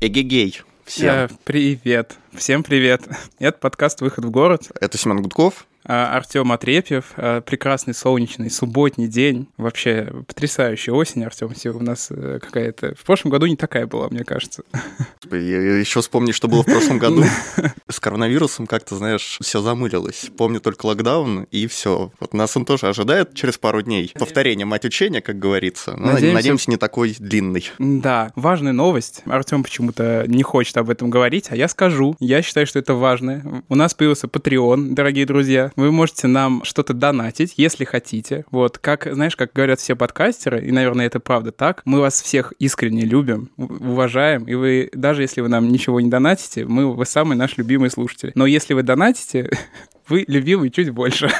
Эгегей. Всем. Э, привет. Всем привет. Это подкаст «Выход в город». Это Семен Гудков. А, Артем Отрепьев. А, прекрасный солнечный субботний день. Вообще потрясающая осень, Артем. У нас э, какая-то... В прошлом году не такая была, мне кажется. Я еще вспомни, что было в прошлом году. С коронавирусом как-то, знаешь, все замылилось. Помню только локдаун, и все. Вот нас он тоже ожидает через пару дней. Повторение мать учения, как говорится. Но надеемся, надеемся не такой длинный. Да, важная новость. Артем почему-то не хочет об этом говорить, а я скажу. Я считаю, что это важно. У нас появился Patreon, дорогие друзья. Вы можете нам что-то донатить, если хотите. Вот, как, знаешь, как говорят все подкастеры, и, наверное, это правда так, мы вас всех искренне любим, уважаем, и вы, даже если вы нам ничего не донатите, мы, вы самый наш любимый слушатель. Но если вы донатите, вы любимый чуть больше.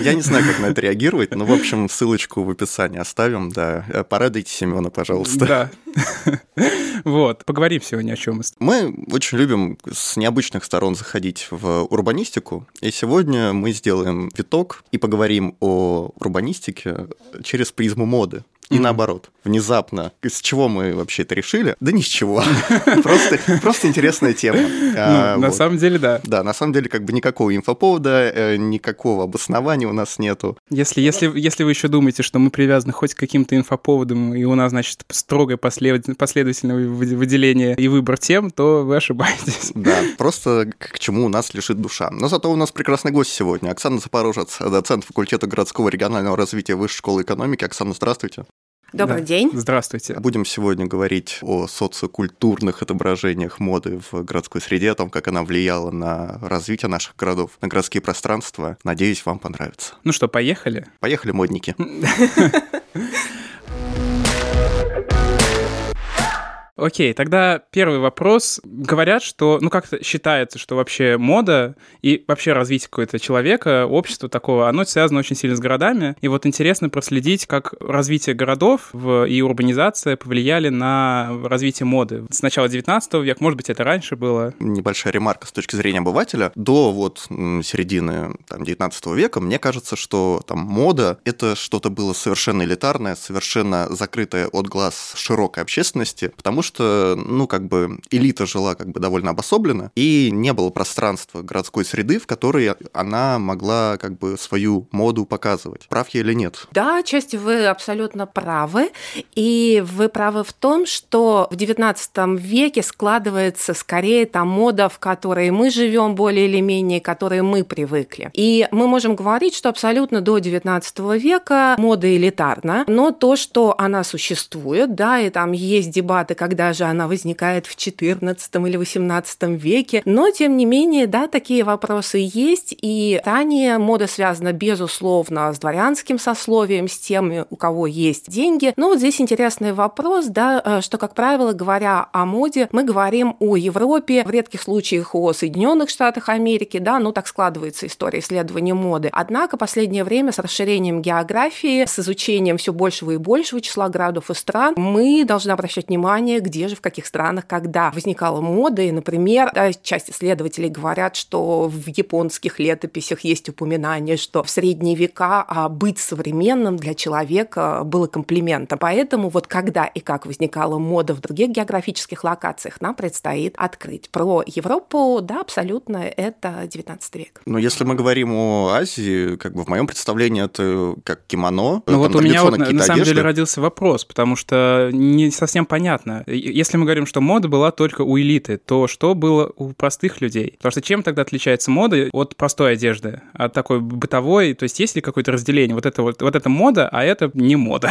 Я не знаю, как на это реагировать, но, в общем, ссылочку в описании оставим, да. Э, порадуйте Семена, пожалуйста. Да. Вот, поговорим сегодня о чем. Мы очень любим с необычных сторон заходить в урбанистику, и сегодня мы сделаем виток и поговорим о урбанистике через призму моды и mm-hmm. наоборот. Внезапно. С чего мы вообще это решили? Да ни с чего. Просто, просто интересная тема. Ну, а, на самом деле, да. Да, на самом деле, как бы никакого инфоповода, э, никакого обоснования у нас нету. Если, если, если вы еще думаете, что мы привязаны хоть к каким-то инфоповодам, и у нас, значит, строгое последовательное выделение и выбор тем, то вы ошибаетесь. Да, просто к чему у нас лежит душа. Но зато у нас прекрасный гость сегодня. Оксана Запорожец, доцент факультета городского регионального развития Высшей школы экономики. Оксана, здравствуйте. Добрый да. день. Здравствуйте. Будем сегодня говорить о социокультурных отображениях моды в городской среде, о том, как она влияла на развитие наших городов, на городские пространства. Надеюсь, вам понравится. Ну что, поехали? Поехали, модники. Окей, тогда первый вопрос. Говорят, что, ну как-то считается, что вообще мода и вообще развитие какого-то человека, общества такого, оно связано очень сильно с городами. И вот интересно проследить, как развитие городов и урбанизация повлияли на развитие моды. С начала 19 века, может быть, это раньше было. Небольшая ремарка с точки зрения обывателя. До вот середины там, 19 века мне кажется, что там мода — это что-то было совершенно элитарное, совершенно закрытое от глаз широкой общественности, потому что что, ну, как бы элита жила как бы довольно обособленно, и не было пространства городской среды, в которой она могла как бы свою моду показывать. Прав я или нет? Да, отчасти вы абсолютно правы. И вы правы в том, что в XIX веке складывается скорее та мода, в которой мы живем более или менее, к которой мы привыкли. И мы можем говорить, что абсолютно до XIX века мода элитарна, но то, что она существует, да, и там есть дебаты, когда даже она возникает в XIV или XVIII веке. Но, тем не менее, да, такие вопросы есть. И ранее мода связана, безусловно, с дворянским сословием, с теми, у кого есть деньги. Но вот здесь интересный вопрос, да, э, что, как правило, говоря о моде, мы говорим о Европе, в редких случаях о Соединенных Штатах Америки, да, ну так складывается история исследования моды. Однако последнее время с расширением географии, с изучением все большего и большего числа городов и стран, мы должны обращать внимание, где же, в каких странах, когда возникала мода. И, например, да, часть исследователей говорят, что в японских летописях есть упоминание, что в средние века а быть современным для человека было комплиментом. Поэтому вот когда и как возникала мода в других географических локациях, нам предстоит открыть. Про Европу, да, абсолютно, это 19 век. Но если мы говорим о Азии, как бы в моем представлении это как кимоно. Ну вот у меня вот на, на самом деле родился вопрос, потому что не совсем понятно если мы говорим, что мода была только у элиты, то что было у простых людей? Потому что чем тогда отличается мода от простой одежды, от такой бытовой? То есть есть ли какое-то разделение? Вот это вот, вот это мода, а это не мода.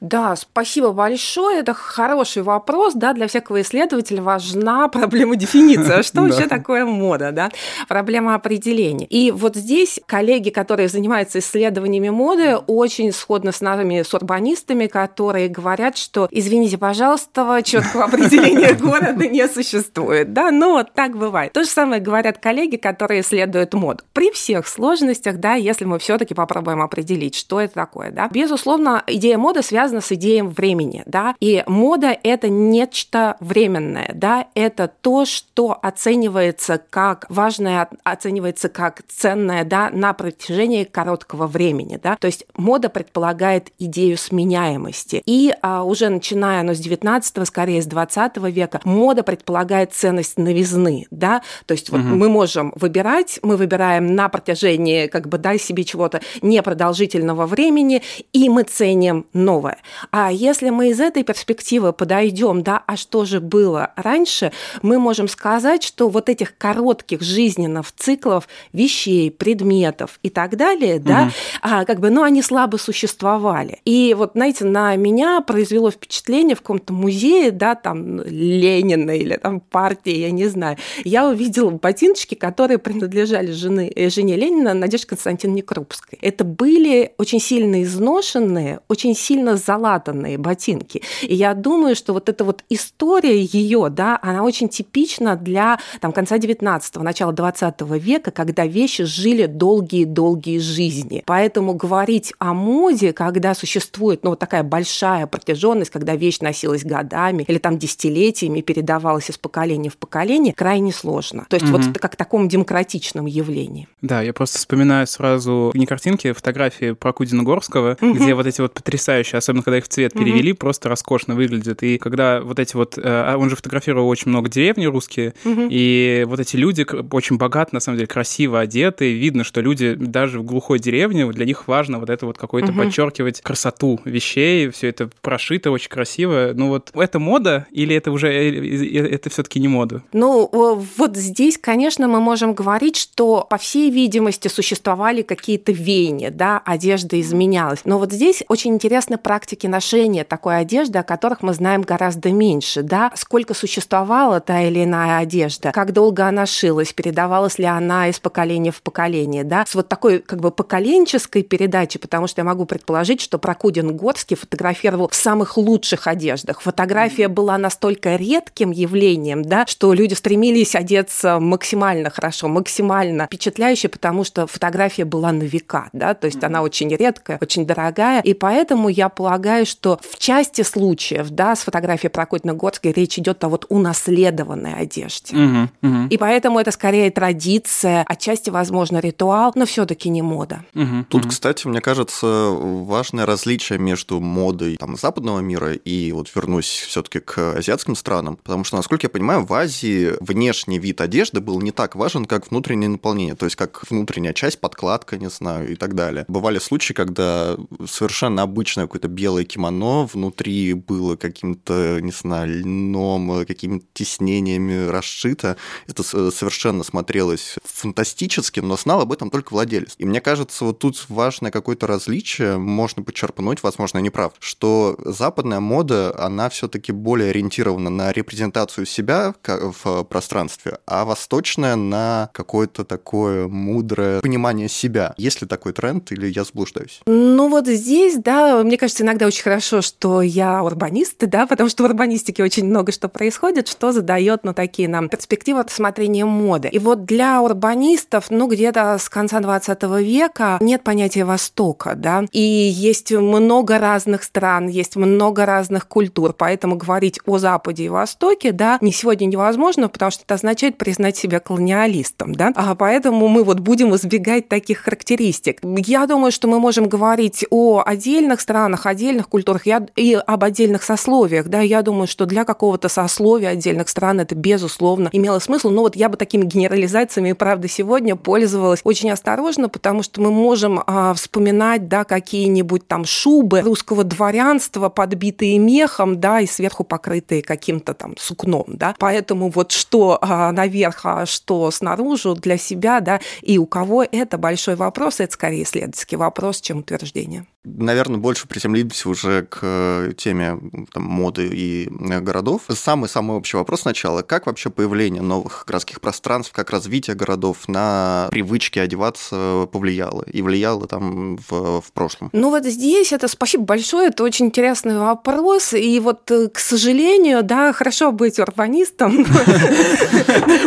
Да, спасибо большое. Это хороший вопрос. Да, для всякого исследователя важна проблема дефиниции. А что вообще такое мода? Да? Проблема определения. И вот здесь коллеги, которые занимаются исследованиями моды, очень сходно с нами, с урбанистами, которые говорят, что, извините, пожалуйста, четкого определения города не существует, да, но вот так бывает. То же самое говорят коллеги, которые исследуют моду. При всех сложностях, да, если мы все таки попробуем определить, что это такое, да, безусловно, идея моды связана с идеей времени, да, и мода — это нечто временное, да, это то, что оценивается как важное, оценивается как ценное, да, на протяжении короткого времени, да, то есть мода предполагает идею сменяемости. И а, уже начиная ну, с 19 скорее с 20 века, мода предполагает ценность новизны, да, то есть вот угу. мы можем выбирать, мы выбираем на протяжении, как бы, дай себе чего-то непродолжительного времени, и мы ценим новое. А если мы из этой перспективы подойдем, да, а что же было раньше, мы можем сказать, что вот этих коротких жизненных циклов вещей, предметов и так далее, угу. да, а, как бы, ну, они слабо существовали. И вот, знаете, на меня произвело впечатление в каком-то музее, да, там Ленина или там партии, я не знаю. Я увидела ботиночки, которые принадлежали жены, э, жене Ленина Надежде Константиновне Крупской. Это были очень сильно изношенные, очень сильно залатанные ботинки. И я думаю, что вот эта вот история ее, да, она очень типична для там, конца 19-го, начала 20 века, когда вещи жили долгие-долгие жизни. Поэтому говорить о моде, когда существует ну, вот такая большая протяженность, когда вещь носилась годами или там десятилетиями, передавалась из поколения в поколение, крайне сложно. То есть угу. вот как таком демократичном явлении. Да, я просто вспоминаю сразу не картинки, а фотографии про Кудина Горского, угу. где вот эти вот потрясающие, особенно когда их в цвет перевели, угу. просто роскошно выглядят. И когда вот эти вот... Э, он же фотографировал очень много деревни русские, угу. и вот эти люди очень богат, на самом деле, красиво одеты, видно, что люди даже в глухой деревне, для них важно вот это вот какой-то угу. подчеркивать красоту вещей, все это прошито очень красиво. Ну вот это мода или это уже э, э, это все-таки не мода? Ну вот здесь, конечно, мы можем говорить, что по всей видимости существовали какие-то веяния, да, одежда изменялась. Но вот здесь очень интересны практики ношения такой одежды, о которых мы знаем гораздо меньше, да, сколько существовала та или иная одежда, как долго она шилась, передавалась ли она из поколения в поколение, да, с вот такой как бы поколенческой передачи, потому что я могу предположить, что Прокудин Горский фотографировал в самых лучших одеждах. Фотография была настолько редким явлением, да, что люди стремились одеться максимально хорошо, максимально впечатляюще, потому что фотография была на века, да, то есть она очень редкая, очень дорогая, и поэтому я полагаю, что в части случаев, да, с фотографией Прокудина Горской речь идет о вот унаследованной одежде. Угу, угу. И поэтому это скорее традиция, отчасти, возможно, ритуал, но все-таки не мода. Угу, Тут, угу. кстати, мне кажется, важное различие между модой там, западного мира и вот вернусь все-таки к азиатским странам, потому что, насколько я понимаю, в Азии внешний вид одежды был не так важен, как внутреннее наполнение, то есть как внутренняя часть, подкладка, не знаю, и так далее. Бывали случаи, когда совершенно обычное какое-то белое кимоно внутри было каким-то, не знаю, льном, какими-то тиснениями расшито. Это совершенно смотрелось фантастически, но знал об этом только владелец. И мне кажется, вот тут важное какое-то различие, можно подчерпнуть, возможно, я не прав, что западная мода, она все-таки более ориентирована на репрезентацию себя в пространстве, а восточная на какое-то такое мудрое понимание себя. Есть ли такой тренд или я заблуждаюсь? Ну вот здесь, да, мне кажется, иногда очень хорошо, что я урбанист, да, потому что в урбанистике очень много что происходит, что задает, ну, такие нам перспективы рассмотрения моды. И вот для урбанистов, ну, где-то с конца 20 века нет понятия Востока, да, и есть много разных стран, есть много разных культур, поэтому говорить о Западе и Востоке, да, не сегодня невозможно, потому что это означает признать себя колониалистом, да, а поэтому мы вот будем избегать таких характеристик. Я думаю, что мы можем говорить о отдельных странах, отдельных культурах и об отдельных сословиях, да, я думаю, что для какого-то сословия отдельных стран это, безусловно, имело смысл, но вот я бы такими генерализациями, правда, сегодня пользовалась очень осторожно, потому что мы можем а, вспоминать, да, какие-нибудь там шубы русского дворянства, подбитые мехом, да, и сверху покрытые каким-то там сукном, да. Поэтому вот что а, наверх, а что снаружи для себя, да, и у кого это большой вопрос, это скорее исследовательский вопрос, чем утверждение. Наверное, больше приземлимся уже к э, теме там, моды и э, городов. Самый-самый общий вопрос сначала. Как вообще появление новых городских пространств, как развитие городов на привычки одеваться повлияло? И влияло там в, в прошлом? Ну вот здесь это спасибо большое, это очень интересный вопрос. И вот, э, к сожалению, да, хорошо быть урбанистом.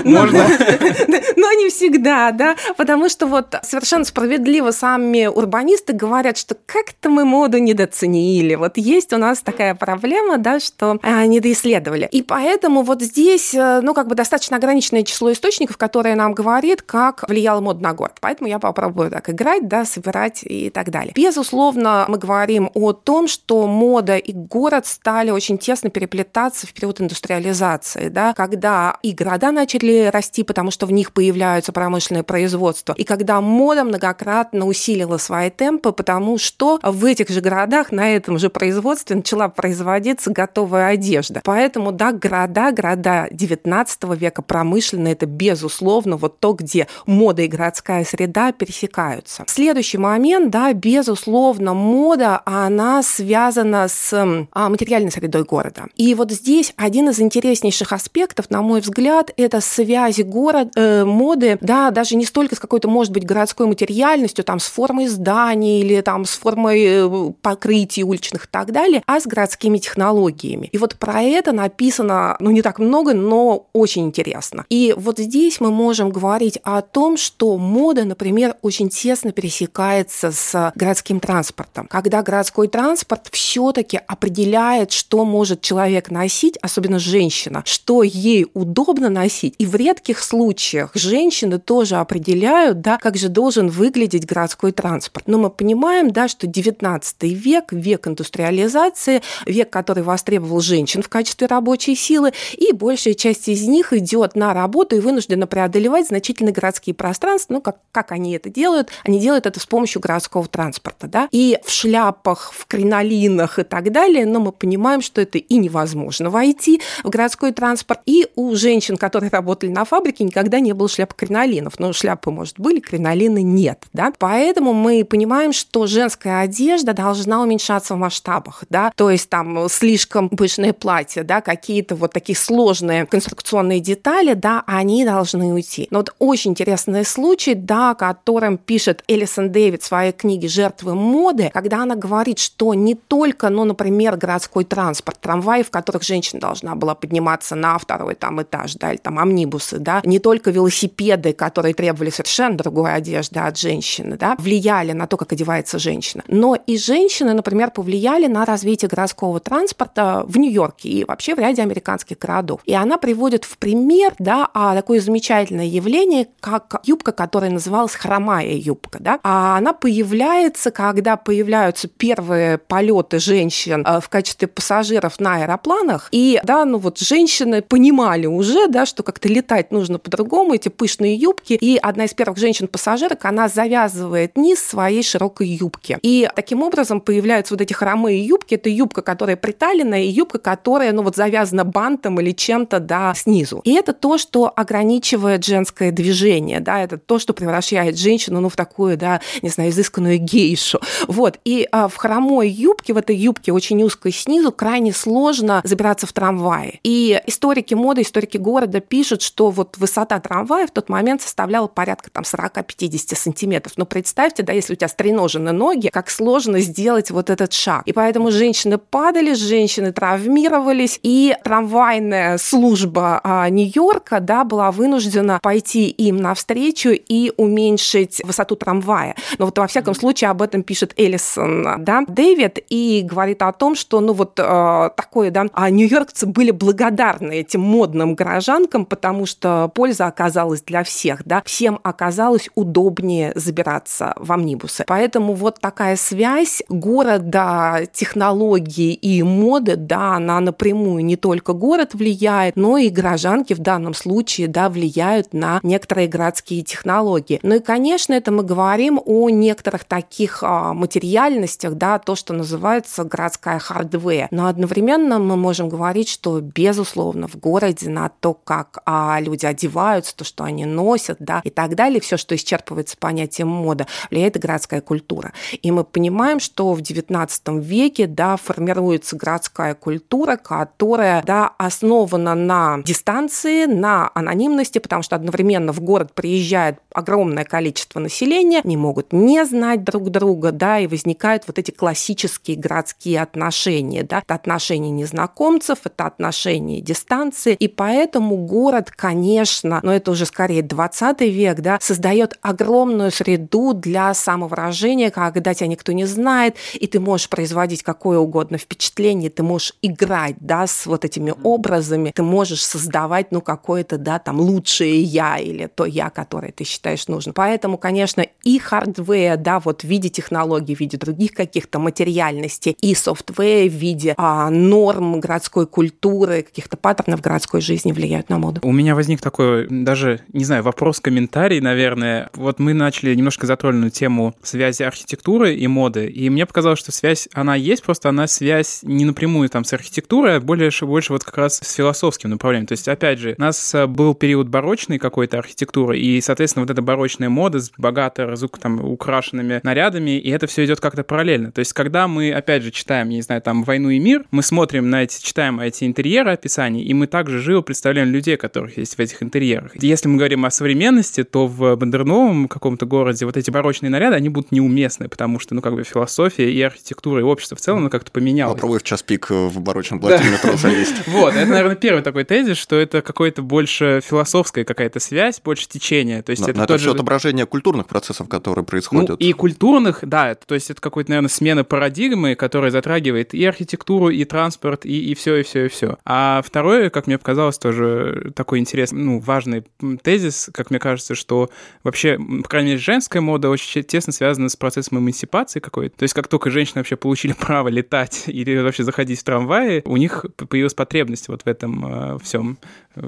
Можно. Но не всегда, да, потому что вот совершенно справедливо сами урбанисты говорят, что как как-то мы моду недооценили. Вот есть у нас такая проблема, да, что а, недоисследовали. И поэтому вот здесь, э, ну, как бы достаточно ограниченное число источников, которое нам говорит, как влияла мода на город. Поэтому я попробую так играть, да, собирать и так далее. Безусловно, мы говорим о том, что мода и город стали очень тесно переплетаться в период индустриализации, да, когда и города начали расти, потому что в них появляются промышленные производства, и когда мода многократно усилила свои темпы, потому что в этих же городах на этом же производстве начала производиться готовая одежда. Поэтому, да, города, города 19 века промышленные, это безусловно вот то, где мода и городская среда пересекаются. Следующий момент, да, безусловно, мода, она связана с а, материальной средой города. И вот здесь один из интереснейших аспектов, на мой взгляд, это связь город, э, моды, да, даже не столько с какой-то, может быть, городской материальностью, там, с формой зданий или там с формой э, покрытий уличных и так далее, а с городскими технологиями. И вот про это написано, ну, не так много, но очень интересно. И вот здесь мы можем говорить о том, что мода, например, очень тесно пересекается с городским транспортом. Когда городской транспорт все-таки определяет, что может человек носить, особенно женщина, что ей удобно носить. И в редких случаях женщины тоже определяют, да, как же должен выглядеть городской транспорт. Но мы понимаем, да, что 19 век, век индустриализации, век, который востребовал женщин в качестве рабочей силы, и большая часть из них идет на работу и вынуждена преодолевать значительные городские пространства. Ну, как, как они это делают? Они делают это с помощью городского транспорта. Да? И в шляпах, в кринолинах и так далее, но мы понимаем, что это и невозможно войти в городской транспорт. И у женщин, которые работали на фабрике, никогда не было шляп кринолинов. Но шляпы, может, были, кринолины нет. Да? Поэтому мы понимаем, что женская одежда должна уменьшаться в масштабах. Да? То есть там слишком пышные платья, да, какие-то вот такие сложные конструкционные детали, да, они должны уйти. Но вот очень интересный случай, да, о котором пишет Элисон Дэвид в своей книге «Жертвы моды», когда она говорит, что не только, ну, например, городской транспорт, трамваи, в которых женщина должна была подниматься на второй там этаж, да, или там амнибусы, да, не только велосипеды, которые требовали совершенно другой одежды от женщины, да, влияли на то, как одевается женщина, но и женщины, например, повлияли на развитие городского транспорта в Нью-Йорке и вообще в ряде американских городов. И она приводит в пример, да, а такое замечательное явление, как юбка, которая называлась хромая юбка, да, а она появляется, когда появляются первые полеты женщин э, в качестве пассажиров на аэропланах, и, да, ну вот женщины понимали уже, да, что как-то летать нужно по-другому, эти пышные юбки, и одна из первых женщин-пассажирок, она завязывает низ своей широкой юбки. И таким образом появляются вот эти хромые юбки, это юбка, которая приталенная, и юбка, которая, ну вот завязана бантом или чем-то, да, снизу. И это то, что ограничивает женское движение, да, это то, что превращает женщину, ну, в такую, да, не знаю, изысканную гейшу. Вот. И а, в хромой юбке, в этой юбке очень узкой снизу, крайне сложно забираться в трамвае. И историки моды, историки города пишут, что вот высота трамвая в тот момент составляла порядка там 40-50 сантиметров. Но представьте, да, если у тебя стреножены ноги, как сложно сделать вот этот шаг. И поэтому женщины падали, женщины травмировались, и трамвайная служба а, Нью-Йорка, да, была вынуждена пойти им навстречу и уменьшить высоту трамвая. Но вот во всяком случае об этом пишет Эллисон, да, Дэвид, и говорит о том, что, ну вот э, такое, да, а нью-йоркцы были благодарны этим модным горожанкам, потому что польза оказалась для всех, да, всем оказалось удобнее забираться в омнибусы. Поэтому вот такая связь города, технологии и моды, да, она напрямую не только город влияет, но и горожанки в данном случае, да, влияют на некоторые городские технологии. Ну и, конечно, это мы говорим о некоторых таких а, материальностях, да, то, что называется городская hardware. Но одновременно мы можем говорить, что, безусловно, в городе на то, как а, люди одеваются, то, что они носят, да, и так далее, все, что исчерпывается понятием мода, влияет и городская культура. И мы понимаем, что в XIX веке, да, формируется городская культура, которая, да, основана на дистанции, на анонимности, потому что одновременно в город приезжает огромное количество населения, они могут не знать друг друга, да, и возникают вот эти классические городские отношения, да, это отношения незнакомцев, это отношения дистанции, и поэтому город, конечно, но это уже скорее 20 век, да, создает огромную среду для самовыражения, когда тебя никто не знает, и ты можешь производить какое угодно впечатление, ты можешь играть, да, с вот этими образами, ты можешь создавать, ну, какое-то, да, там, лучшее я или то я, которое ты считаешь нужным. Поэтому, конечно, и hardware, да, вот в виде технологий, в виде других каких-то материальностей, и software в виде а, норм городской культуры, каких-то паттернов городской жизни влияют на моду. У меня возник такой, даже, не знаю, вопрос-комментарий, наверное. Вот мы начали немножко затронуть тему связи архитектуры и моды, и мне показалось, что связь, она есть, просто она связь не напрямую там с архитектурой, а больше, больше вот как раз с философским направлением. То есть, опять же, у нас э, был период барочной какой-то архитектуры, и, соответственно, вот эта барочная мода с богато разук, там, украшенными нарядами, и это все идет как-то параллельно. То есть, когда мы, опять же, читаем, не знаю, там, «Войну и мир», мы смотрим на эти, читаем эти интерьеры, описания, и мы также живо представляем людей, которых есть в этих интерьерах. Если мы говорим о современности, то в модерновом каком-то городе вот эти барочные наряды, они будут неуместны, потому что, ну, как бы философия и архитектура, и общество в целом, ну, как-то поменялось. Попробуй в час пик в барочном платье метро залезть. Вот, это, наверное, первый такой тезис, что это какой-то больше философская какая-то связь, больше течение. То есть это, это все отображение культурных процессов, которые происходят. Ну, и культурных, да, то есть это какой-то, наверное, смена парадигмы, которая затрагивает и архитектуру, и транспорт, и, и все, и все, и все. А второе, как мне показалось, тоже такой интересный, ну, важный тезис, как мне кажется, что вообще, по крайней мере, женская мода очень тесно связана с процессом эмансипации какой-то. То есть как только женщины вообще получили право летать или вообще заходить в трамваи, у них появилась потребность вот в этом э, всем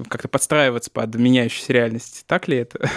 как-то подстраиваться под меняющуюся реальность. Так ли это?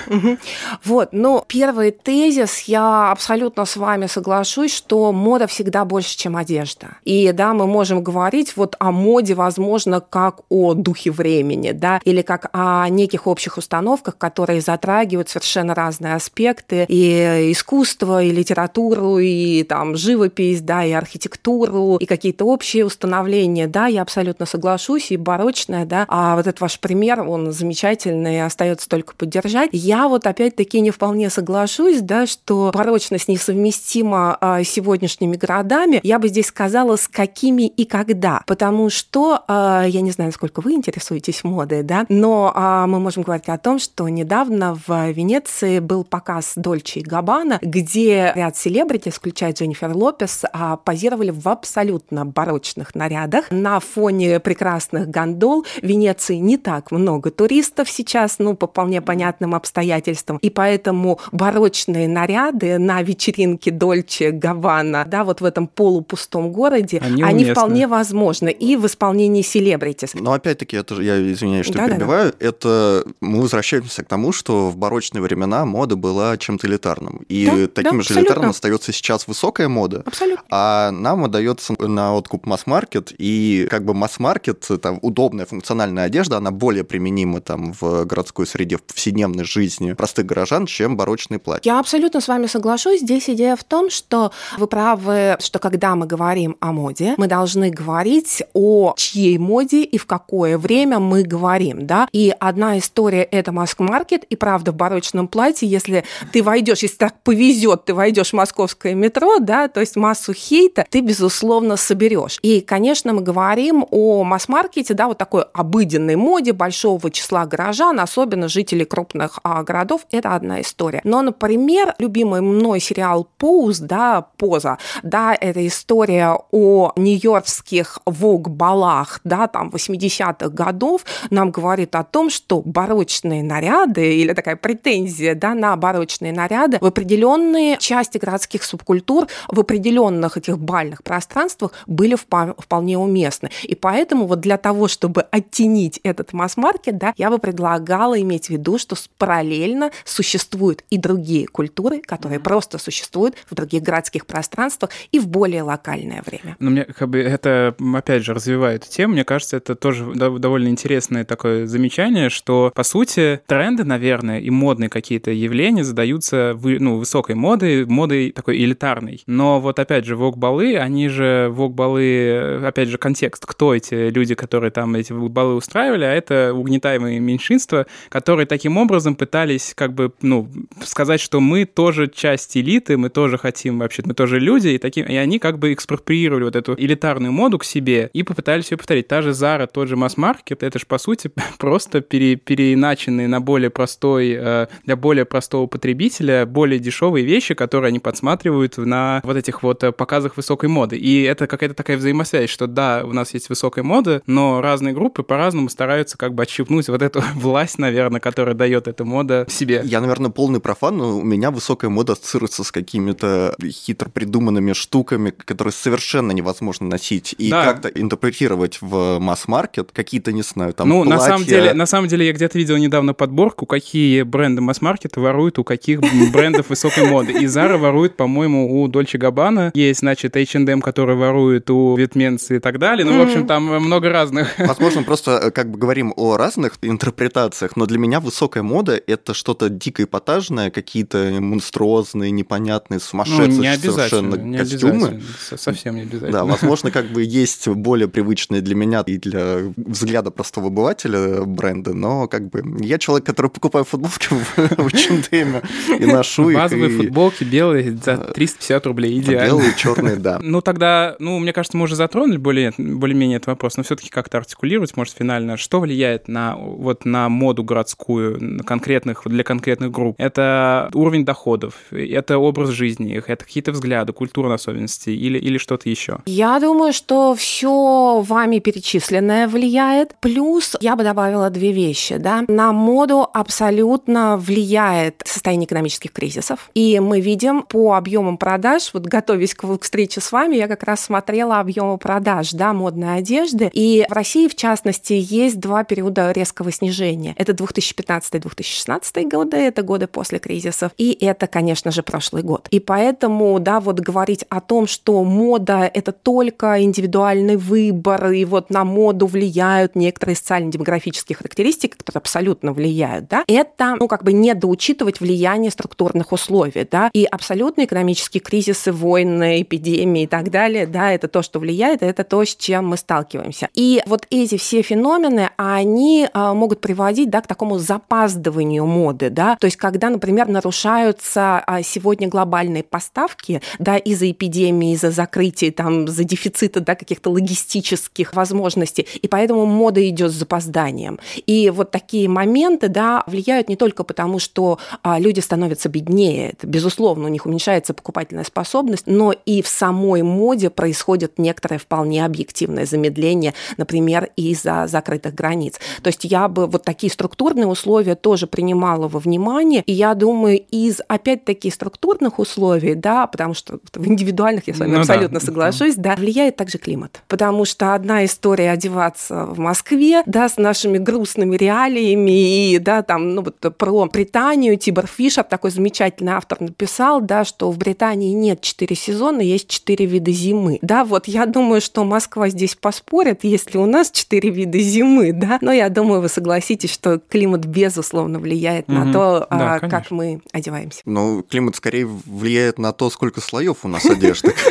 Вот, ну, первый тезис, я абсолютно с вами соглашусь, что мода всегда больше, чем одежда. И, да, мы можем говорить вот о моде, возможно, как о духе времени, да, или как о неких общих установках, которые затрагивают совершенно разные аспекты и искусство, и литературу, и там живопись, да, и архитектуру, и какие-то общие установления, да, я абсолютно соглашусь, и барочная, да, а вот этот ваш пример, он замечательный, остается только поддержать. Я вот опять-таки не вполне соглашусь, да, что барочность несовместима а, сегодняшними городами. Я бы здесь сказала, с какими и когда, потому что, а, я не знаю, насколько вы интересуетесь модой, да, но а, мы можем говорить о том, что недавно в Венеции был показ Дольче и Габбана, где ряд селебрити, включая Дженнифер Лопес, позировали в абсолютно барочных нарядах на фоне прекрасных гондол. Венеции не так много туристов сейчас, ну, по вполне понятным обстоятельствам, и поэтому барочные наряды на вечеринке Дольче Гавана, да, вот в этом полупустом городе, они, они вполне возможны и в исполнении селебритис. Но опять-таки, это я извиняюсь, что да, перебиваю, да, да. это мы возвращаемся к тому, что в барочные времена мода была чем-то элитарным. И да, таким да, же элитарным остается сейчас высокая мода. Абсолютно. А нам отдается на откуп масс-маркет, и как бы масс-маркет, там удобная функциональная одежда, она более применима там в городской среде, в повседневной жизни простых горожан, чем барочные платья. Я абсолютно с вами соглашусь. Здесь идея в том, что вы правы, что когда мы говорим о моде, мы должны говорить о чьей моде и в какое время мы говорим, да. И одна история – это маск-маркет, и правда в барочном платье, если ты войдешь, если так повезет, ты войдешь в московское метро, да, то есть массу хейта ты, безусловно, соберешь. И, конечно, мы говорим о масс-маркете, да, вот такой обыденной моде большого числа горожан, особенно жителей крупных а, городов, это одна история. Но, например, любимый мной сериал «Поуз», да, «Поза», да, это история о нью-йоркских вог-балах, да, там, 80-х годов, нам говорит о том, что барочные наряды или такая претензия, да, на барочные наряды в определенные части городских субкультур, в определенных этих бальных пространствах были вполне уместны. И поэтому вот для того, чтобы оттенить этот масс-маркет, да, я бы предлагала иметь в виду, что параллельно существуют и другие культуры, которые mm-hmm. просто существуют в других городских пространствах и в более локальное время. Но мне как бы это, опять же, развивает тему. Мне кажется, это тоже довольно интересное такое замечание, что, по сути, тренды, наверное, и модные какие-то явления задаются вы, ну, высокой модой, модой такой элитарной. Но вот, опять же, вок-балы, они же, вок-балы, опять же, контекст, кто эти люди, которые там эти вок-балы устраивали, а это это угнетаемые меньшинства, которые таким образом пытались как бы, ну, сказать, что мы тоже часть элиты, мы тоже хотим вообще, мы тоже люди, и, таким, и они как бы экспроприировали вот эту элитарную моду к себе и попытались ее повторить. Та же Zara, тот же масс-маркет, это же, по сути, просто пере, переиначенные на более простой, э, для более простого потребителя, более дешевые вещи, которые они подсматривают на вот этих вот э, показах высокой моды. И это какая-то такая взаимосвязь, что да, у нас есть высокая мода, но разные группы по-разному стараются как бы отщипнуть вот эту власть, наверное, которая дает эта мода себе. Я, наверное, полный профан, но у меня высокая мода ассоциируется с какими-то хитро придуманными штуками, которые совершенно невозможно носить и да. как-то интерпретировать в масс-маркет. Какие-то, не знаю, там Ну, платья. на самом деле, на самом деле я где-то видел недавно подборку, какие бренды масс-маркета воруют у каких брендов высокой моды. И Zara ворует, по-моему, у Dolce Gabbana. Есть, значит, H&M, который ворует у Ветменца и так далее. Ну, в общем, там много разных. Возможно, просто э, как бы говорим о разных интерпретациях, но для меня высокая мода — это что-то дико эпатажное, какие-то монструозные, непонятные, сумасшедшие ну, не совершенно не костюмы. Совсем не обязательно. Да, возможно, как бы есть более привычные для меня и для взгляда простого обывателя бренды, но как бы я человек, который покупаю футболки в H&M и ношу их. Базовые футболки белые за 350 рублей, идеально. Белые, черные, да. Ну тогда, ну, мне кажется, мы уже затронули более, более-менее этот вопрос, но все-таки как-то артикулировать, может, финально, что влияет на, вот, на моду городскую, на конкретных, для конкретных групп? Это уровень доходов, это образ жизни их, это какие-то взгляды, культурные особенности или, или что-то еще? Я думаю, что все вами перечисленное влияет. Плюс я бы добавила две вещи. Да? На моду абсолютно влияет состояние экономических кризисов. И мы видим по объемам продаж, вот готовясь к, встрече с вами, я как раз смотрела объемы продаж да, модной одежды. И в России, в частности, есть два периода резкого снижения. Это 2015-2016 годы, это годы после кризисов. И это, конечно же, прошлый год. И поэтому, да, вот говорить о том, что мода — это только индивидуальный выбор, и вот на моду влияют некоторые социально-демографические характеристики, которые абсолютно влияют, да, это, ну, как бы недоучитывать влияние структурных условий, да, и абсолютно экономические кризисы, войны, эпидемии и так далее, да, это то, что влияет, это то, с чем мы сталкиваемся. И вот эти все феномены, они а, могут приводить, да, к такому запаздыванию моды, да, то есть когда, например, нарушаются а, сегодня глобальные поставки, да, из-за эпидемии, из-за закрытия, там, из-за дефицита, да, каких-то логистических возможностей, и поэтому мода идет с запозданием. И вот такие моменты, да, влияют не только потому, что а, люди становятся беднее, безусловно, у них уменьшается покупательная способность, но и в самой моде происходит некоторое вполне объективное замедление, например, из-за закрытых границ. То есть я бы вот такие структурные условия тоже принимала во внимание, и я думаю, из, опять-таки, структурных условий, да, потому что в индивидуальных я с вами ну, абсолютно да. соглашусь, да, влияет также климат. Потому что одна история одеваться в Москве, да, с нашими грустными реалиями, и, да, там, ну, вот про Британию Тибор Фишер, такой замечательный автор, написал, да, что в Британии нет четыре сезона, есть четыре вида зимы. Да, вот я думаю, что Москва здесь поспорит, если у нас четыре вида зимы, да, но я думаю, вы согласитесь, что климат безусловно влияет угу. на то, да, а, как мы одеваемся. Ну, климат скорее влияет на то, сколько слоев у нас одежды.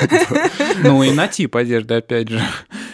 Ну и на тип одежды, опять же.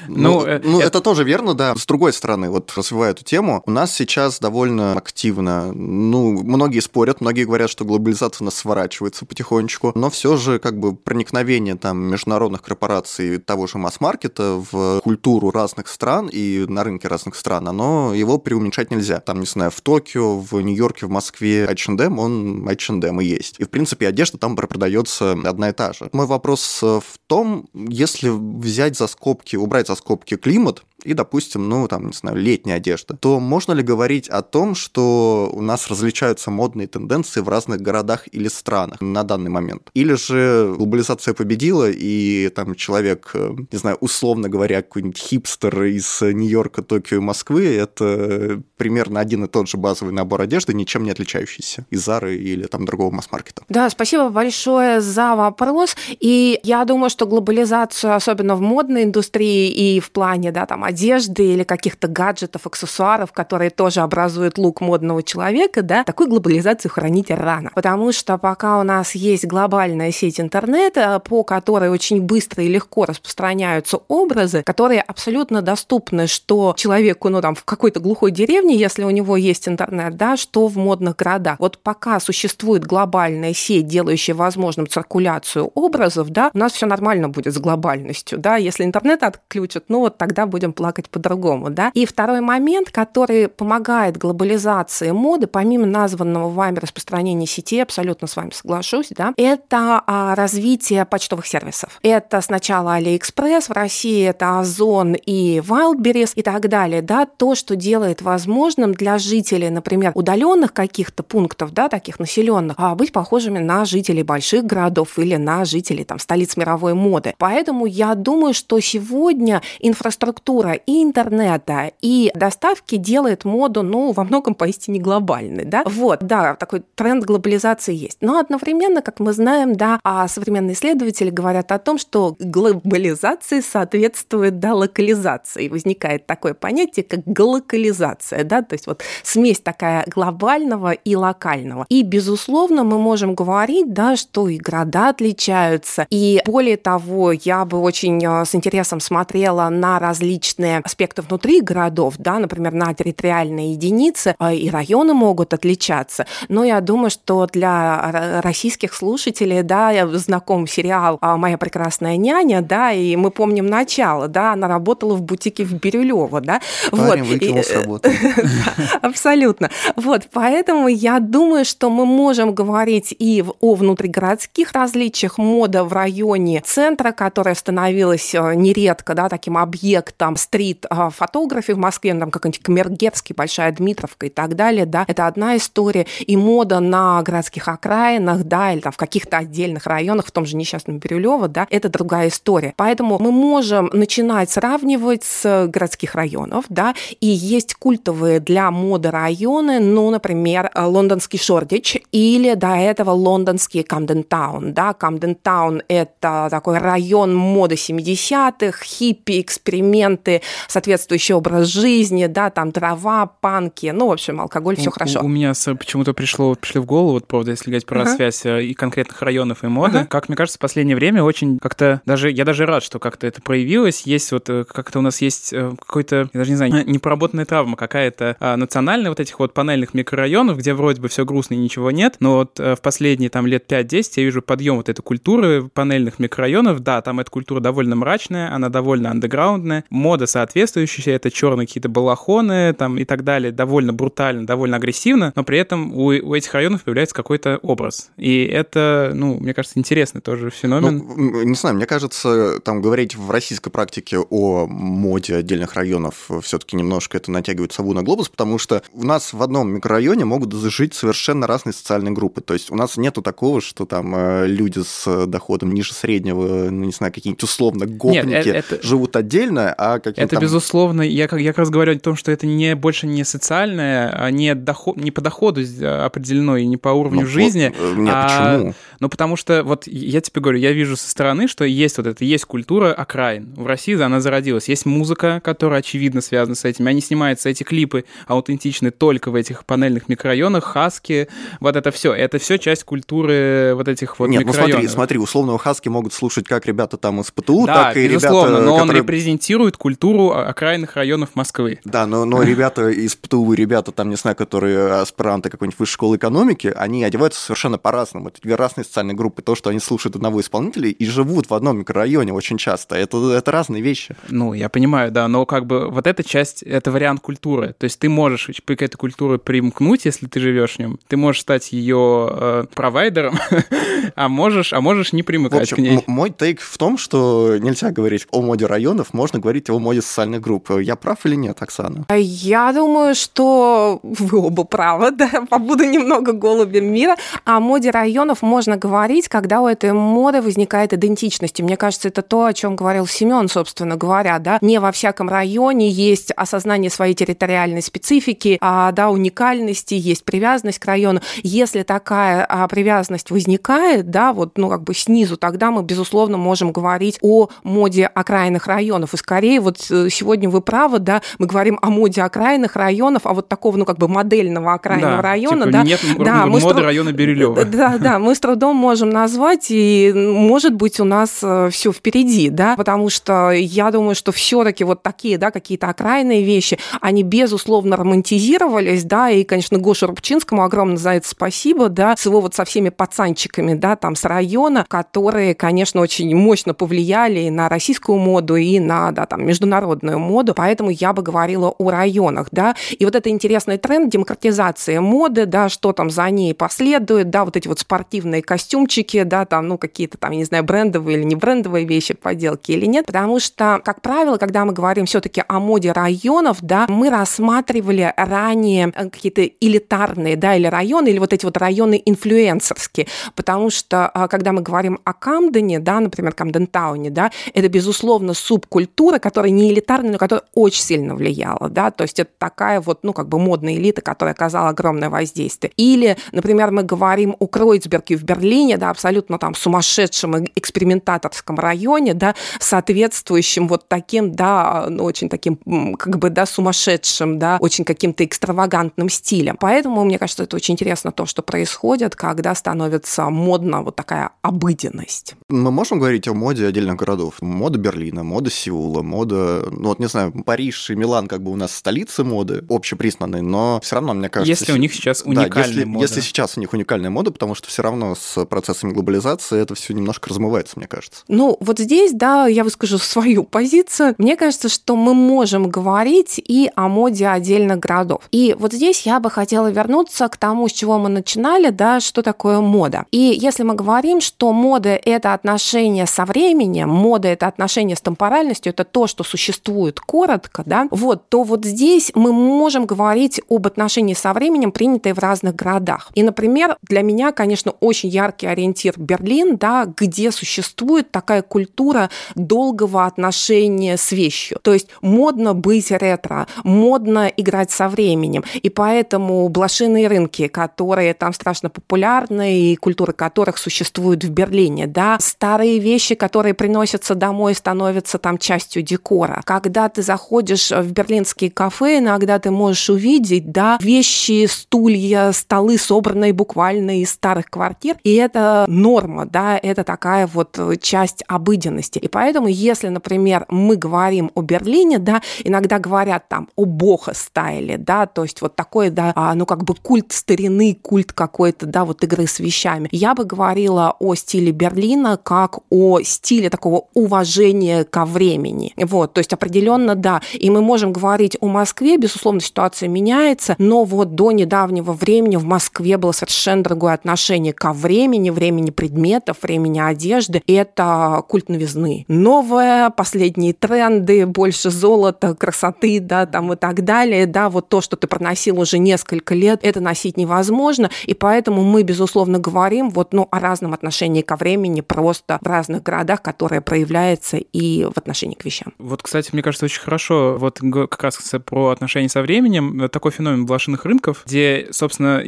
Ну, ну, э, ну это... это тоже верно, да. С другой стороны, вот развивая эту тему, у нас сейчас довольно активно, ну, многие спорят, многие говорят, что глобализация нас сворачивается потихонечку, но все же как бы проникновение там международных корпораций того же масс-маркета в культуру разных стран и на рынке разных стран, оно его преуменьшать нельзя. Там, не знаю, в Токио, в Нью-Йорке, в Москве H&M, он H&M и есть. И, в принципе, одежда там продается одна и та же. Мой вопрос в том, если взять за скобки, убрать за скобки климат, и, допустим, ну, там, не знаю, летняя одежда, то можно ли говорить о том, что у нас различаются модные тенденции в разных городах или странах на данный момент? Или же глобализация победила, и там человек, э, не знаю, условно говоря, какой-нибудь хипстер из Нью-Йорка, Токио и Москвы, это примерно один и тот же базовый набор одежды, ничем не отличающийся из Зары или там другого масс-маркета. Да, спасибо большое за вопрос. И я думаю, что глобализацию, особенно в модной индустрии и в плане, да, там, одежды или каких-то гаджетов, аксессуаров, которые тоже образуют лук модного человека, да, такую глобализацию хранить рано. Потому что пока у нас есть глобальная сеть интернета, по которой очень быстро и легко распространяются образы, которые абсолютно доступны, что человеку, ну, там, в какой-то глухой деревне, если у него есть интернет, да, что в модных городах. Вот пока существует глобальная сеть, делающая возможным циркуляцию образов, да, у нас все нормально будет с глобальностью, да, если интернет отключат, ну, вот тогда будем плакать по-другому, да. И второй момент, который помогает глобализации моды, помимо названного вами распространения сети, абсолютно с вами соглашусь, да, это а, развитие почтовых сервисов. Это сначала AliExpress, в России это Озон и Wildberries и так далее, да, то, что делает возможным для жителей, например, удаленных каких-то пунктов, да, таких населенных, а быть похожими на жителей больших городов или на жителей там столиц мировой моды. Поэтому я думаю, что сегодня инфраструктура и интернета, и доставки делает моду, ну, во многом поистине глобальной, да. Вот, да, такой тренд глобализации есть. Но одновременно, как мы знаем, да, а современные исследователи говорят о том, что глобализации соответствует, да, локализации. Возникает такое понятие, как глокализация, да, то есть вот смесь такая глобального и локального. И, безусловно, мы можем говорить, да, что и города отличаются, и более того, я бы очень э, с интересом смотрела на различные аспекты внутри городов, да, например, на территориальные единицы, э, и районы могут отличаться. Но я думаю, что для российских слушателей, да, я знаком сериал э, «Моя прекрасная няня», да, и мы помним начало, да, она работала в бутике в Бирюлево, да. Парень вот. выкинул с работы. Абсолютно. Вот, поэтому я думаю, что мы можем говорить и о внутригородских различиях мода в районе центра, которая становилась э, нередко да, таким объектом стрит-фотографии в Москве, ну, там какой-нибудь Камергерский, Большая Дмитровка и так далее, да, это одна история. И мода на городских окраинах, да, или там в каких-то отдельных районах, в том же несчастном Бирюлево, да, это другая история. Поэтому мы можем начинать сравнивать с городских районов, да, и есть культовые для моды районы, ну, например, лондонский Шордич или до этого лондонский Камден Таун, да, Камден Таун – это такой район моды 70-х, хиппи, эксперименты, соответствующий образ жизни, да, там трава, панки, ну, в общем, алкоголь, все хорошо. У, у меня почему-то пришло, пришли в голову, вот, правда, если говорить про uh-huh. связь э, и конкретных районов и моды, uh-huh. как мне кажется, в последнее время очень как-то, даже я даже рад, что как-то это проявилось, есть вот э, как-то у нас есть э, какой-то, я даже не знаю, непроработанная травма какая-то а, национальная вот этих вот панельных микрорайонов, где вроде бы все грустно и ничего нет, но вот в последние там лет 5-10 я вижу подъем вот этой культуры панельных микрорайонов, да, там эта культура довольно мрачная, она довольно андеграундная, мода соответствующая, это черные какие-то балахоны там и так далее, довольно брутально, довольно агрессивно, но при этом у, у этих районов появляется какой-то образ. И это, ну, мне кажется, интересный тоже феномен. Ну, не знаю, мне кажется, там говорить в российской практике о моде отдельных районов все-таки немножко это натягивает сову на глобус, потому что у нас в одном микрорайоне могут жить совершенно разные социальные группы. То есть у нас нету такого, что там э, люди с доходом ниже среднего, ну, не знаю, какие-нибудь условно гопники Нет, это, живут отдельно, а какие-то Это, там... безусловно, я, я как раз говорю о том, что это не больше не социальное, а не, доход, не по доходу определено и не по уровню ну, жизни. Вот, нет, а, почему? Ну, потому что, вот я тебе говорю, я вижу со стороны, что есть вот это, есть культура окраин. В России она зародилась. Есть музыка, которая, очевидно, связана с этим. Они снимаются, эти клипы аутентичны только в этих панельных микрорайонах, хаски, вот это все. Это все часть культуры вот этих вот Нет, микрорайонов. ну смотри, смотри, условного хаски могут слушать как ребята там из ПТУ, да, так и безусловно, ребята, но которые... он репрезентирует культуру окраинных районов Москвы. Да, но, но ребята из ПТУ, ребята там, не знаю, которые аспиранты какой-нибудь высшей школы экономики, они одеваются совершенно по-разному. Это две разные социальные группы. То, что они слушают одного исполнителя и живут в одном микрорайоне очень часто, это, это разные вещи. Ну, я понимаю, да, но как бы вот эта часть, это вариант культуры. То есть ты можешь к этой культуре примкнуть, если ты живешь в нем. Ты можешь стать ее э, провайдером, а можешь, а можешь не примыкать в общем, к ней. Мой тейк в том, что нельзя говорить о моде районов, можно говорить о моде социальных групп. Я прав или нет, Оксана? Я думаю, что вы оба правы, да, побуду немного голубем мира. О моде районов можно говорить, когда у этой моды возникает идентичность. И мне кажется, это то, о чем говорил Семен, собственно говоря, да. Не во всяком районе есть осознание своей территориальной специфики, а, да, уникальности, есть привязанность к району. Если такая а, привязанность возникает, да, вот, ну, как бы снизу, тогда мы, безусловно, можем говорить о моде окраинных районов. И скорее вот сегодня вы правы, да, мы говорим о моде окраинных районов, а вот такого, ну, как бы модельного окраинного да, района, типа да. Нет да, моды мы района Бирюлева. Да, да, мы с трудом можем назвать, и, может быть, у нас э, все впереди, да, потому что я думаю, что все-таки вот такие, да, какие-то окраинные вещи, они, безусловно, романтизировались, да, и, конечно, Гоше Рубчинскому огромное за это спасибо, да, с его вот со всеми пацанчиками, да, там, с района, которые, конечно, очень мощно повлияли на российскую моду, и на, да, там, международную моду, поэтому я бы говорила о районах, да, и вот это интересный тренд демократизации моды, да, что там за ней последует, да, вот эти вот спортивные костюмчики, да, там, ну, какие-то там, я не знаю, брендовые или не брендовые вещи, поделки или нет, потому что, как правило, когда мы говорим все-таки о моде районов, да, мы рассматривали ранее э, какие-то элитарные, да, или районы, или вот эти вот районы инфлюенсерские, потому что, а, когда мы говорим о Камдене, да, например, Камден-тауне, да, это, безусловно, субкультура, которая не элитарная, но которая очень сильно влияла, да, то есть это такая вот, ну, как бы модная элита, которая оказала огромное воздействие. Или, например, мы говорим о Кройцберге в Берлине, да, абсолютно там сумасшедшем экспериментаторском районе, да, соответствующим вот таким, да, ну, очень таким, как бы, да, сумасшедшим, да, очень каким-то экстравагантным стилем. Поэтому, мне кажется, это очень интересно то, что происходит, когда становится модно вот такая обыденность. Мы можем говорить о моде отдельных городов? Мода Берлина, мода Сеула, мода, ну вот не знаю, Париж и Милан как бы у нас столицы моды общепризнанные, но все равно, мне кажется... Если у них сейчас уникальная да, если, мода. Если сейчас у них уникальная мода, потому что все равно с процессами глобализации это все немножко размывается, мне кажется. Ну, вот здесь, да, я выскажу свою позицию. Мне кажется, что мы можем говорить и о моде отдельных городов. И вот здесь я бы хотела вернуться к тому, с чего мы начинали, да, что такое мода. И если мы говорим, что мода — это отношение со временем, мода — это отношение с темпоральностью, это то, что существует коротко, да, вот, то вот здесь мы можем говорить об отношении со временем, принятые в разных городах. И, например, для меня, конечно, очень яркий ориентир Берлин, да, где существует такая культура долгого отношения с вещью. То есть модно быть ретро, модно играть со временем. И поэтому блошиные рынки, которые там страшно популярны, и культура которых существует в Берлине, да, старые вещи, которые приносятся домой, становятся там частью декора. Когда ты заходишь в берлинские кафе, иногда ты можешь увидеть, да, вещи, стулья, столы, собранные буквально из старых квартир, и это норма, да, это такая вот часть обыденности. И поэтому, если, например, мы говорим о Берлине, да, иногда говорят там о бохо-стайле, да, то есть вот такой, да, а, ну как бы культ старины, культ какой-то, да, вот игры с вещами. Я бы говорила о стиле Берлина как о стиле такого уважения ко времени. Вот, то есть определенно, да. И мы можем говорить о Москве, безусловно, ситуация меняется, но вот до недавнего времени в Москве было совершенно другое отношение ко времени, времени предметов, времени одежды. Это культ новизны. Новое, последние тренды, больше золота, красоты, да, там и так далее, да, вот то, что ты проносил уже несколько лет, это носить невозможно, и поэтому мы, безусловно, говорим вот, ну, о разном отношении ко времени просто в разных городах, которое проявляется и в отношении к вещам. Вот, кстати, мне кажется, очень хорошо, вот как раз про отношения со временем, такой феномен блошиных рынков, где, собственно,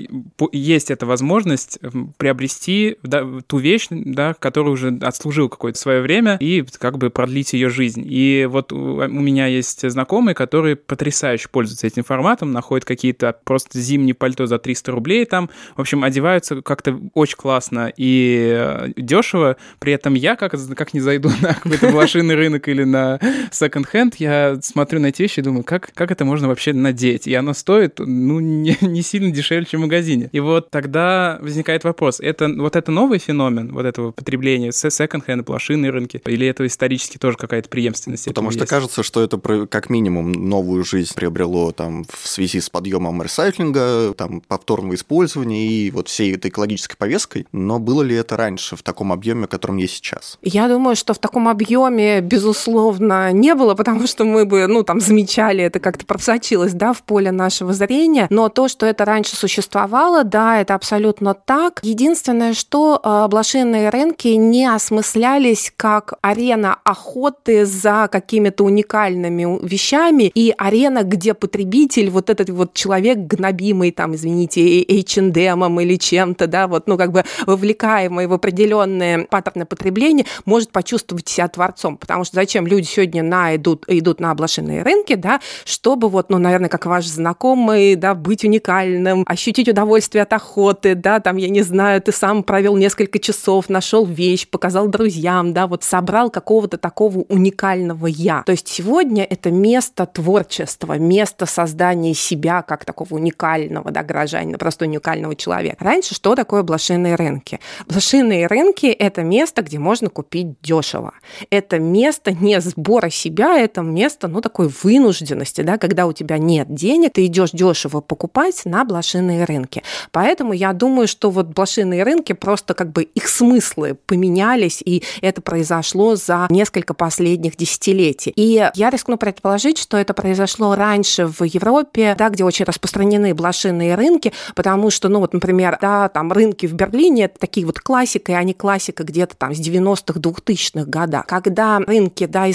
есть эта возможность приобрести да, ту вещь, да, которую уже отслужил какое-то свое время, и как бы продлить ее жизнь. И вот у меня есть знакомые, которые потрясающе пользуются этим форматом, находят какие-то просто зимние пальто за 300 рублей там, в общем, одеваются как-то очень классно и э, дешево, при этом я как, как не зайду на какой-то блошиный рынок или на секонд-хенд, я смотрю на эти вещи и думаю, как, как это можно вообще надеть? И оно стоит, ну, не, не сильно дешевле, чем в магазине. И вот тогда возникает вопрос, это вот это новый феномен вот этого потребления, секонд-хенд, блошиные рынки, или это исторически тоже какая-то преемственность? Потому что есть? кажется, что это как минимум новую жизнь приобрело там в связи с подъемом ресайклинга, там повторного использования и вот всей этой экологической повесткой, но было ли это раньше в таком объеме, в котором есть сейчас? Я думаю, что в таком объеме, безусловно, не было, потому что мы бы, ну, там, замечали, это как-то просочилось, да, в поле нашего зрения, но то, что это раньше существовало, да, это абсолютно так. Единственное, что э, блошиные рынки не осмыслялись как арена охоты за какими-то уникальными вещами и арена, где потребитель, вот этот вот человек гнобимый, там, извините, H&M или чем-то, да, вот, ну, как бы вовлекаемый в определенные паттерны потребления, может почувствовать себя творцом. Потому что зачем люди сегодня на идут, идут на блошиные рынки, да, чтобы вот, ну, наверное, как ваш знакомый, да, быть уникальным, ощутить удовольствие от охоты, да, там, я не знаю, ты сам провел несколько часов, нашел вещь, показал друзьям, да, вот собрал какого-то такого уникального я. То есть сегодня это место творчества, место создания себя как такого уникального, да, горожанина, просто уникального человека. Раньше что такое блошиные рынки? Блошиные рынки – это место, где можно купить дешево. Это место не сбора себя, это место, ну, такой вынужденности, да, когда у тебя нет денег, ты идешь дешево покупать на блошиные рынки. Поэтому я думаю, что вот блошиные рынки просто как бы их смыслы поменялись, и это произошло за несколько последних десятилетий. И я рискну предположить, что это произошло раньше в Европе, да, где очень распространены блошиные рынки, потому что, ну вот, например, да, там рынки в Берлине, это такие вот классика, и они классика где-то там с 90-х, 2000-х годах. Когда рынки, да,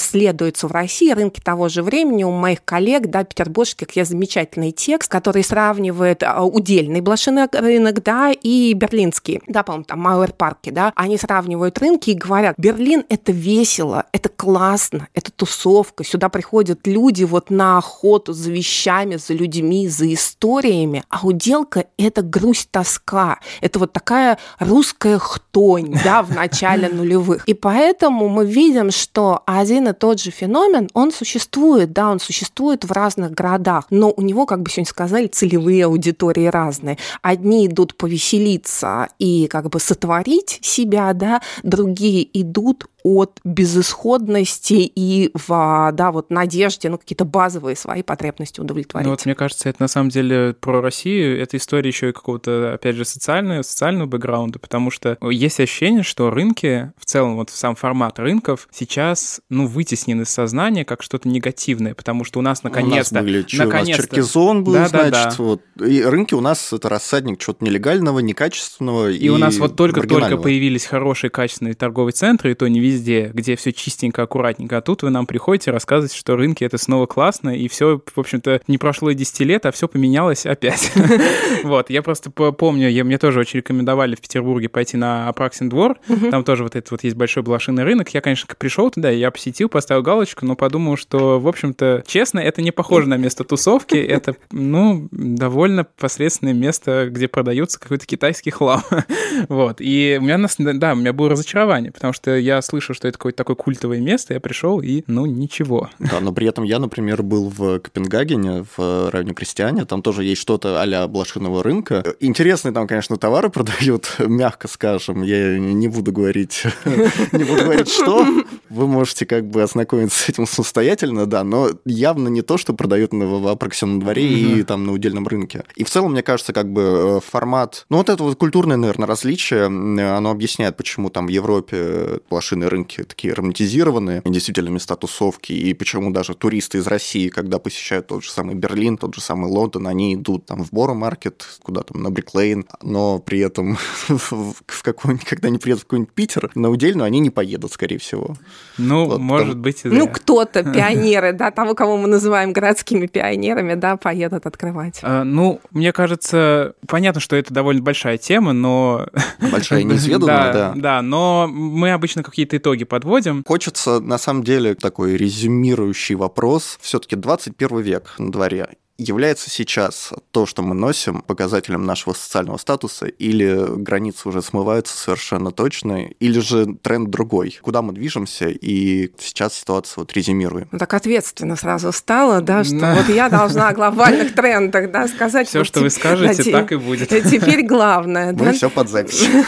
исследуются в России, рынки того же времени, у моих коллег, да, петербургских, есть замечательный текст, который сравнивает а, удельный блошиный рынок, да, и берлинский, да, по-моему, там Мауэр парки, да, они сравнивают рынки и говорят, Берлин – это весело, это классно, это тусовка, сюда приходят люди вот на охоту за вещами, за людьми, за историями, а уделка – это грусть, тоска, это вот такая русская хтонь, да, в начале нулевых. И поэтому мы видим, что один и тот же феномен, он существует, да, он существует в разных городах, но у него, как бы сегодня сказали, целевые аудитории разные. Одни идут повеселиться и как бы сотворить себя, да, другие идут от безысходности и в да, вот надежде, ну, какие-то базовые свои потребности удовлетворить. Ну, вот мне кажется, это на самом деле про Россию, это история еще и какого-то, опять же, социального, социального бэкграунда, потому что есть ощущение, что рынки, в целом вот сам формат рынков сейчас, ну, вытеснен из сознания как что-то негативное, потому что у нас наконец-то... У нас были, наконец у нас Черкизон был, да, значит, да, да. вот. И рынки у нас это рассадник чего-то нелегального, некачественного и, и у нас вот только-только появились хорошие качественные торговые центры, и то не везде везде, где все чистенько, аккуратненько. А тут вы нам приходите рассказывать, что рынки это снова классно, и все, в общем-то, не прошло и 10 лет, а все поменялось опять. Вот, я просто помню, мне тоже очень рекомендовали в Петербурге пойти на Апраксин двор, там тоже вот этот вот есть большой блошиный рынок. Я, конечно, пришел туда, я посетил, поставил галочку, но подумал, что, в общем-то, честно, это не похоже на место тусовки, это, ну, довольно посредственное место, где продается какой-то китайский хлам. Вот, и у меня, да, у меня было разочарование, потому что я слышал, что это какое-то такое культовое место, я пришел и, ну, ничего. Да, но при этом я, например, был в Копенгагене, в районе Крестьяне, там тоже есть что-то а-ля блошиного рынка. Интересные там, конечно, товары продают, мягко скажем, я не буду говорить, не буду говорить, что. Вы можете как бы ознакомиться с этим самостоятельно, да, но явно не то, что продают в Апраксином дворе и там на удельном рынке. И в целом, мне кажется, как бы э, формат... Ну, вот это вот культурное, наверное, различие, оно объясняет, почему там в Европе блошиные рынки такие романтизированные, действительно места тусовки, и почему даже туристы из России, когда посещают тот же самый Берлин, тот же самый Лондон, они идут там в Боро-маркет, куда там, на Бриклейн, но при этом в какой когда они приедут в какой-нибудь Питер, на удельную они не поедут, скорее всего. Ну, вот, может там... быть, и Ну, кто-то, пионеры, да, того, кого мы называем городскими пионерами, да, поедут открывать. А, ну, мне кажется, понятно, что это довольно большая тема, но... Большая неизведанная, да. Да, но мы обычно какие-то итоги подводим. Хочется, на самом деле, такой резюмирующий вопрос. Все-таки 21 век на дворе является сейчас то, что мы носим, показателем нашего социального статуса, или границы уже смываются совершенно точно, или же тренд другой, куда мы движемся, и сейчас ситуацию вот резюмируем. Ну, так ответственно сразу стало, да, что да. вот я должна о глобальных трендах, да, сказать. Все, что вы скажете, так и будет. Теперь главное. Мы все под запись.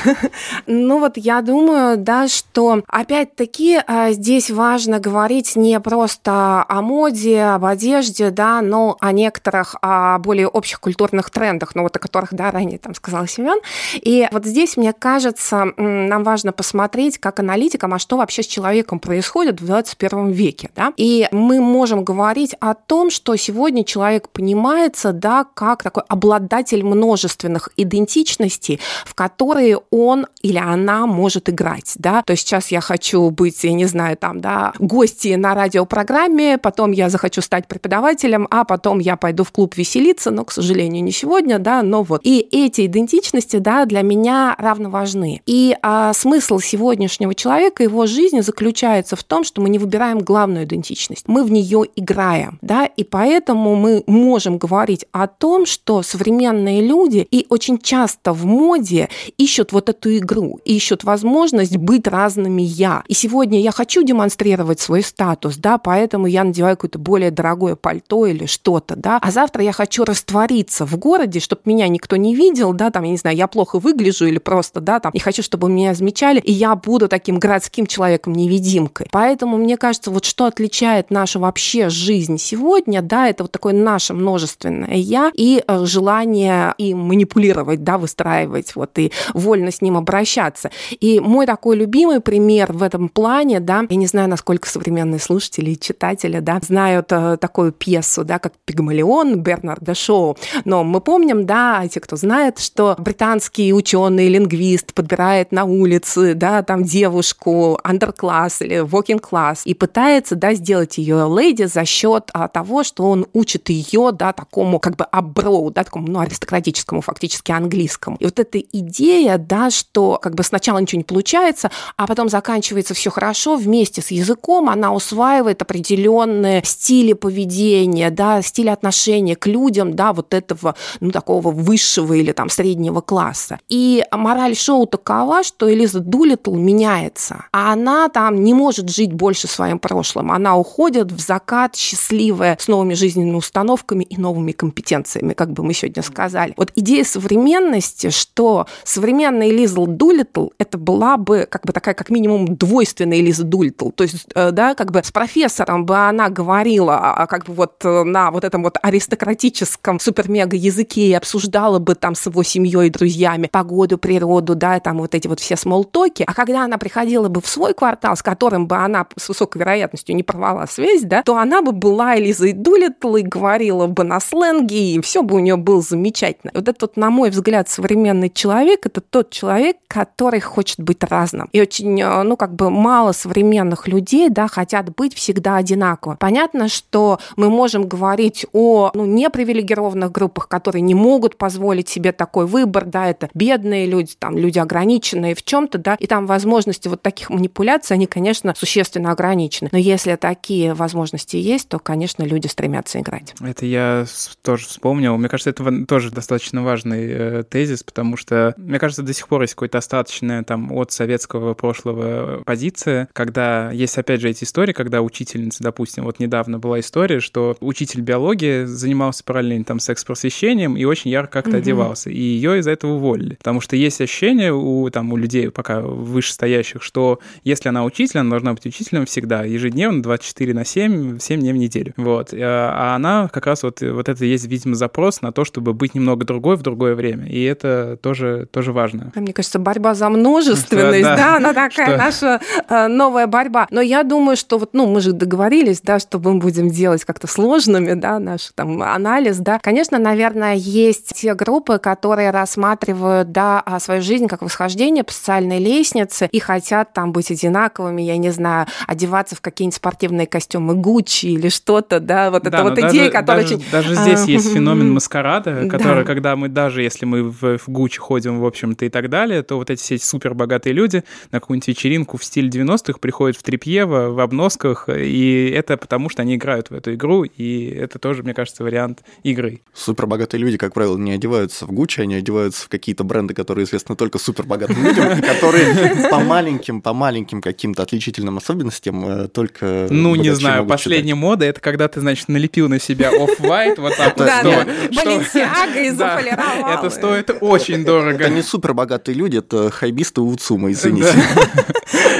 Ну вот я думаю, да, что опять-таки а, здесь важно говорить не просто о моде, об одежде, да, но о некоторых некоторых о более общих культурных трендах, ну вот о которых, да, ранее там сказала Семен. И вот здесь, мне кажется, нам важно посмотреть, как аналитикам, а что вообще с человеком происходит в 21 веке, да. И мы можем говорить о том, что сегодня человек понимается, да, как такой обладатель множественных идентичностей, в которые он или она может играть, да. То есть сейчас я хочу быть, я не знаю, там, да, гостьей на радиопрограмме, потом я захочу стать преподавателем, а потом я пойду пойду в клуб веселиться, но, к сожалению, не сегодня, да, но вот. И эти идентичности, да, для меня равно важны. И а, смысл сегодняшнего человека, его жизни заключается в том, что мы не выбираем главную идентичность, мы в нее играем, да, и поэтому мы можем говорить о том, что современные люди и очень часто в моде ищут вот эту игру, ищут возможность быть разными я. И сегодня я хочу демонстрировать свой статус, да, поэтому я надеваю какое-то более дорогое пальто или что-то, да, а завтра я хочу раствориться в городе, чтобы меня никто не видел, да, там, я не знаю, я плохо выгляжу или просто, да, там, не хочу, чтобы меня замечали, и я буду таким городским человеком-невидимкой. Поэтому, мне кажется, вот что отличает нашу вообще жизнь сегодня, да, это вот такое наше множественное я и э, желание и манипулировать, да, выстраивать, вот, и вольно с ним обращаться. И мой такой любимый пример в этом плане, да, я не знаю, насколько современные слушатели и читатели, да, знают э, такую пьесу, да, как «Пигмалион» Бернарда Шоу, но мы помним, да, те, кто знает, что британский ученый, лингвист подбирает на улице, да, там девушку underclass или class и пытается, да, сделать ее леди за счет а, того, что он учит ее, да, такому как бы аброу, да, такому, ну, аристократическому фактически английскому. И вот эта идея, да, что как бы сначала ничего не получается, а потом заканчивается все хорошо, вместе с языком она усваивает определенные стили поведения, да, стили отношения к людям, да, вот этого, ну, такого высшего или там среднего класса. И мораль шоу такова, что Элиза Дулитл меняется, а она там не может жить больше своим прошлым. Она уходит в закат счастливая, с новыми жизненными установками и новыми компетенциями, как бы мы сегодня сказали. Вот идея современности, что современная Элиза Дулитл это была бы как бы такая как минимум двойственная Элиза Дулитл. То есть, э, да, как бы с профессором бы она говорила а, как бы вот э, на вот этом вот аристократическом супер-мега языке и обсуждала бы там с его семьей и друзьями погоду, природу, да, там вот эти вот все смолтоки. А когда она приходила бы в свой квартал, с которым бы она с высокой вероятностью не порвала связь, да, то она бы была Элизой Дулитл и говорила бы на сленге, и все бы у нее было замечательно. Вот этот, на мой взгляд, современный человек, это тот человек, который хочет быть разным. И очень, э, ну, как бы мало современных людей, да, хотят быть всегда одинаково. Понятно, что мы можем говорить о, ну, непривилегированных группах, которые не могут позволить себе такой выбор, да, это бедные люди, там, люди ограниченные в чем-то, да, и там возможности вот таких манипуляций, они, конечно, существенно ограничены. Но если такие возможности есть, то, конечно, люди стремятся играть. Это я тоже вспомнил. Мне кажется, это тоже достаточно важный э, тезис, потому что, мне кажется, до сих пор есть какое-то остаточное там от советского прошлого позиция, когда есть, опять же, эти истории, когда учительница, допустим, вот недавно была история, что учитель биологии занимался параллельно там секс-просвещением и очень ярко как-то угу. одевался, и ее из-за этого уволили. Потому что есть ощущение у, там, у людей пока вышестоящих, что если она учитель, она должна быть учителем всегда, ежедневно, 24 на 7, 7 дней в неделю. Вот. А она как раз вот, вот это есть, видимо, запрос на то, чтобы быть немного другой в другое время. И это тоже, тоже важно. Мне кажется, борьба за множественность, что, да, да, она такая что? наша э, новая борьба. Но я думаю, что вот, ну, мы же договорились, да, что мы будем делать как-то сложными, да, там анализ, да. Конечно, наверное, есть те группы, которые рассматривают, да, а, свою жизнь как восхождение по социальной лестнице и хотят там быть одинаковыми, я не знаю, одеваться в какие-нибудь спортивные костюмы Гуччи или что-то, да, вот да, это вот даже, идея, которая даже, очень... Даже здесь есть феномен маскарада, который, да. когда мы даже, если мы в, в Гуччи ходим, в общем-то, и так далее, то вот эти все супер богатые люди на какую-нибудь вечеринку в стиле 90-х приходят в трепье, в, в обносках, и это потому, что они играют в эту игру, и это тоже, мне кажется, вариант игры. Супербогатые люди, как правило, не одеваются в Гуччи, они одеваются в какие-то бренды, которые известны только супербогатым людям, которые по маленьким, по маленьким каким-то отличительным особенностям э, только... Ну, не знаю, последняя мода — это когда ты, значит, налепил на себя off-white, вот так вот. Да, Баленсиага и заполировал. Это стоит очень дорого. Это не супербогатые люди, это хайбисты Уцума, извините.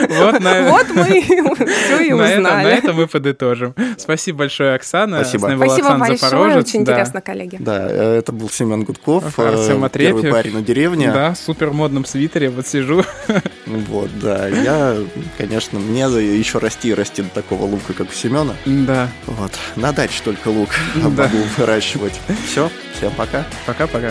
Вот, мы все и узнали. На этом мы подытожим. Спасибо большое, Оксана. Спасибо. Спасибо большое, очень интересно, коллеги. Да, э, это был Семен Гудков, Артем э, первый парень на деревне. Да, в супер модном свитере, вот сижу. Вот, да, я, конечно, мне еще расти и расти до такого лука, как у Семена. Да. Вот, на даче только лук могу выращивать. Все, всем пока. Пока-пока.